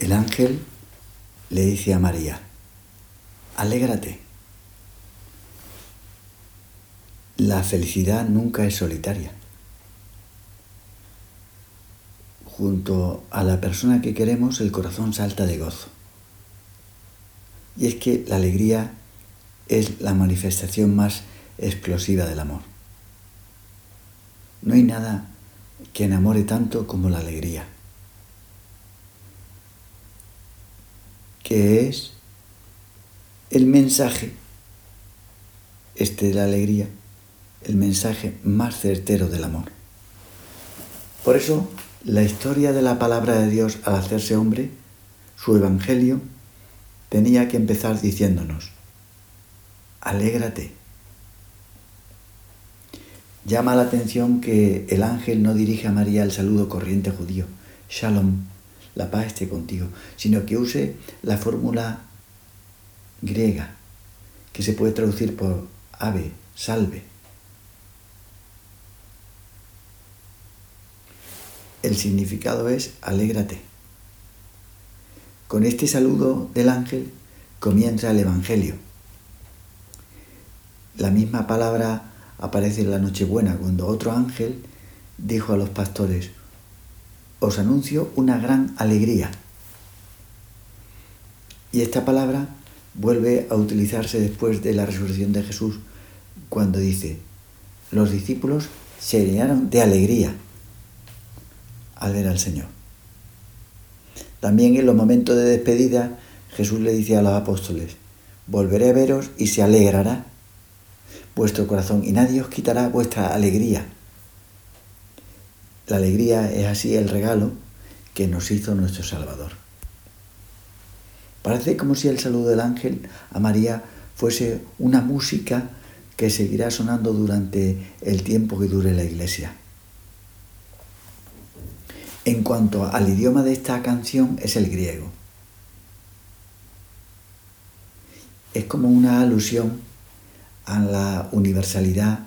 El ángel le dice a María, alégrate. La felicidad nunca es solitaria. Junto a la persona que queremos el corazón salta de gozo. Y es que la alegría es la manifestación más explosiva del amor. No hay nada que enamore tanto como la alegría, que es el mensaje, este de la alegría, el mensaje más certero del amor. Por eso, la historia de la palabra de Dios al hacerse hombre, su evangelio, tenía que empezar diciéndonos, alégrate. Llama la atención que el ángel no dirige a María el saludo corriente judío, Shalom, la paz esté contigo, sino que use la fórmula griega, que se puede traducir por ave, salve. El significado es alégrate. Con este saludo del ángel comienza el Evangelio. La misma palabra aparece en la Nochebuena cuando otro ángel dijo a los pastores, os anuncio una gran alegría. Y esta palabra vuelve a utilizarse después de la resurrección de Jesús cuando dice, los discípulos se llenaron de alegría al ver al Señor. También en los momentos de despedida Jesús le dice a los apóstoles, volveré a veros y se alegrará vuestro corazón y nadie os quitará vuestra alegría. La alegría es así el regalo que nos hizo nuestro Salvador. Parece como si el saludo del ángel a María fuese una música que seguirá sonando durante el tiempo que dure la iglesia. En cuanto al idioma de esta canción es el griego. Es como una alusión a la universalidad,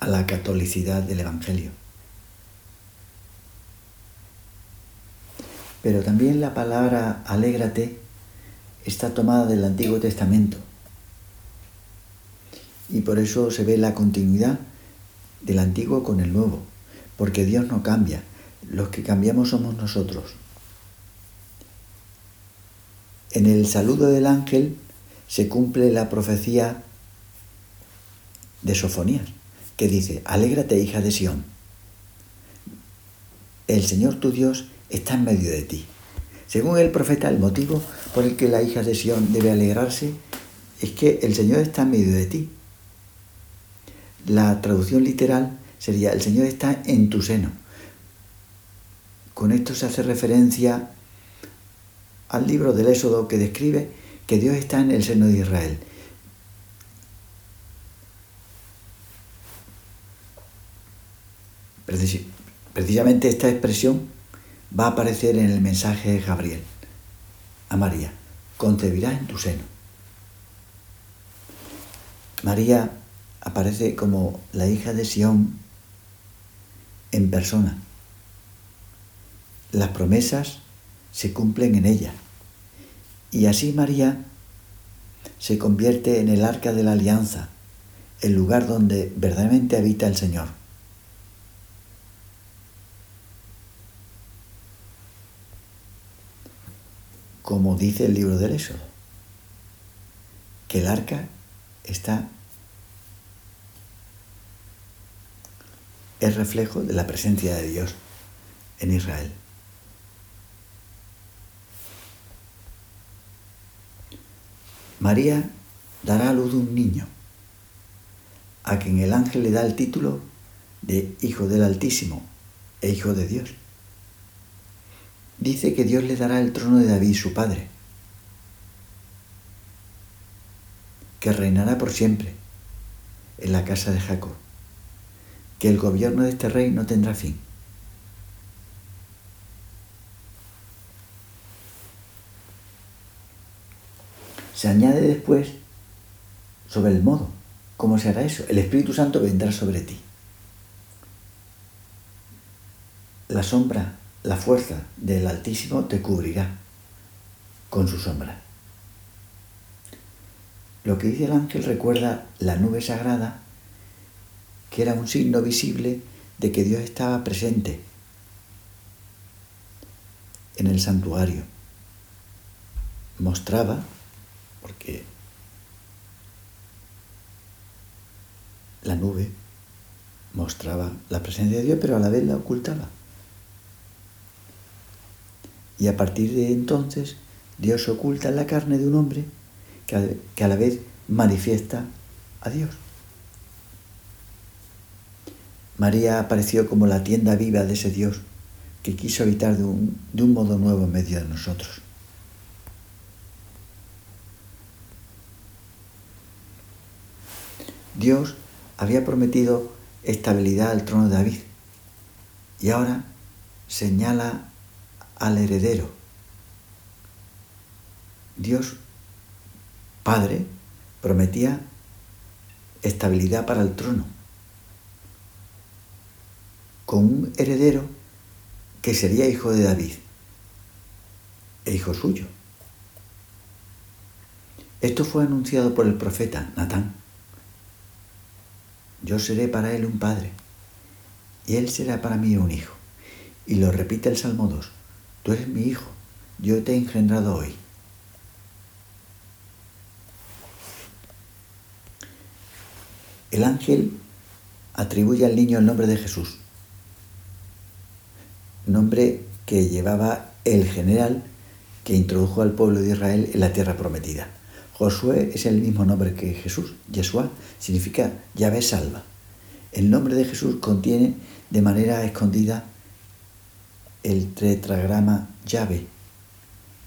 a la catolicidad del Evangelio. Pero también la palabra alégrate está tomada del Antiguo Testamento. Y por eso se ve la continuidad del Antiguo con el Nuevo, porque Dios no cambia, los que cambiamos somos nosotros. En el saludo del ángel se cumple la profecía de Sofonías, que dice, alégrate hija de Sión, el Señor tu Dios está en medio de ti. Según el profeta, el motivo por el que la hija de Sión debe alegrarse es que el Señor está en medio de ti. La traducción literal sería, el Señor está en tu seno. Con esto se hace referencia al libro del Éxodo que describe que Dios está en el seno de Israel. Precisamente esta expresión va a aparecer en el mensaje de Gabriel a María. Concebirá en tu seno. María aparece como la hija de Sión en persona. Las promesas se cumplen en ella. Y así María se convierte en el arca de la alianza, el lugar donde verdaderamente habita el Señor. Como dice el libro del Éxodo, que el arca está es reflejo de la presencia de Dios en Israel. María dará a luz un niño, a quien el ángel le da el título de Hijo del Altísimo e Hijo de Dios dice que Dios le dará el trono de David, su padre, que reinará por siempre en la casa de Jacob, que el gobierno de este rey no tendrá fin. Se añade después sobre el modo, ¿cómo se hará eso? El Espíritu Santo vendrá sobre ti. La sombra la fuerza del Altísimo te cubrirá con su sombra. Lo que dice el ángel recuerda la nube sagrada, que era un signo visible de que Dios estaba presente en el santuario. Mostraba, porque la nube mostraba la presencia de Dios, pero a la vez la ocultaba. Y a partir de entonces, Dios oculta la carne de un hombre que a la vez manifiesta a Dios. María apareció como la tienda viva de ese Dios que quiso habitar de un, de un modo nuevo en medio de nosotros. Dios había prometido estabilidad al trono de David y ahora señala al heredero. Dios Padre prometía estabilidad para el trono, con un heredero que sería hijo de David e hijo suyo. Esto fue anunciado por el profeta Natán. Yo seré para él un padre y él será para mí un hijo. Y lo repite el Salmo 2. Tú eres mi hijo, yo te he engendrado hoy. El ángel atribuye al niño el nombre de Jesús, nombre que llevaba el general que introdujo al pueblo de Israel en la tierra prometida. Josué es el mismo nombre que Jesús. Yeshua significa llave salva. El nombre de Jesús contiene de manera escondida el tetragrama llave,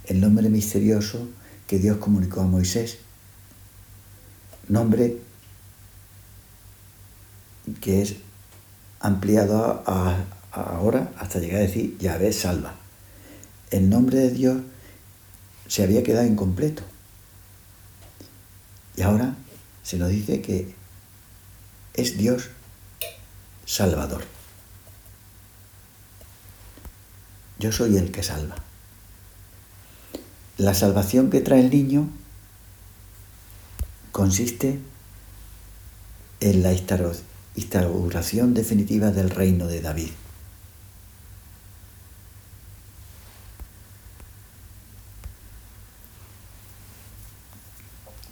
el nombre misterioso que Dios comunicó a Moisés. Nombre que es ampliado ahora hasta llegar a decir llave salva. El nombre de Dios se había quedado incompleto. Y ahora se nos dice que es Dios Salvador. Yo soy el que salva. La salvación que trae el niño consiste en la instauración definitiva del reino de David.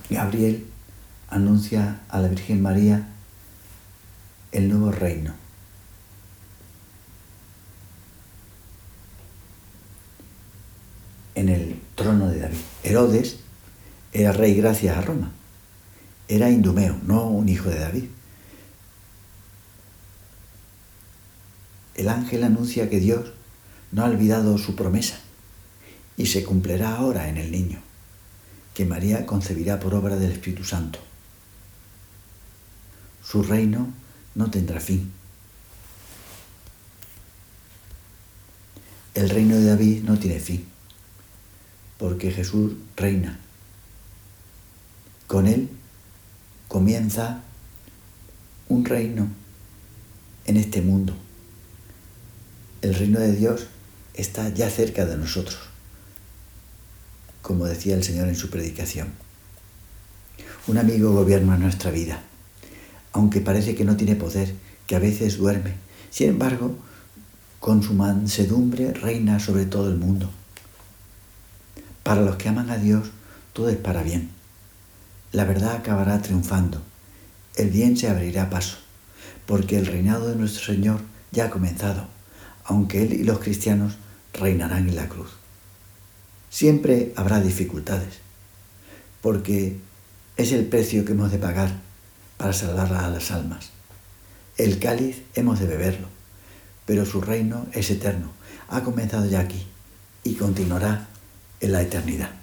Gabriel anuncia a la Virgen María el nuevo reino. En el trono de David. Herodes era rey gracias a Roma. Era indumeo, no un hijo de David. El ángel anuncia que Dios no ha olvidado su promesa y se cumplirá ahora en el niño, que María concebirá por obra del Espíritu Santo. Su reino no tendrá fin. El reino de David no tiene fin, porque Jesús reina. Con él comienza un reino en este mundo. El reino de Dios está ya cerca de nosotros, como decía el Señor en su predicación. Un amigo gobierna nuestra vida aunque parece que no tiene poder, que a veces duerme. Sin embargo, con su mansedumbre reina sobre todo el mundo. Para los que aman a Dios, todo es para bien. La verdad acabará triunfando. El bien se abrirá paso, porque el reinado de nuestro Señor ya ha comenzado, aunque Él y los cristianos reinarán en la cruz. Siempre habrá dificultades, porque es el precio que hemos de pagar para salvar a las almas. El cáliz hemos de beberlo, pero su reino es eterno, ha comenzado ya aquí y continuará en la eternidad.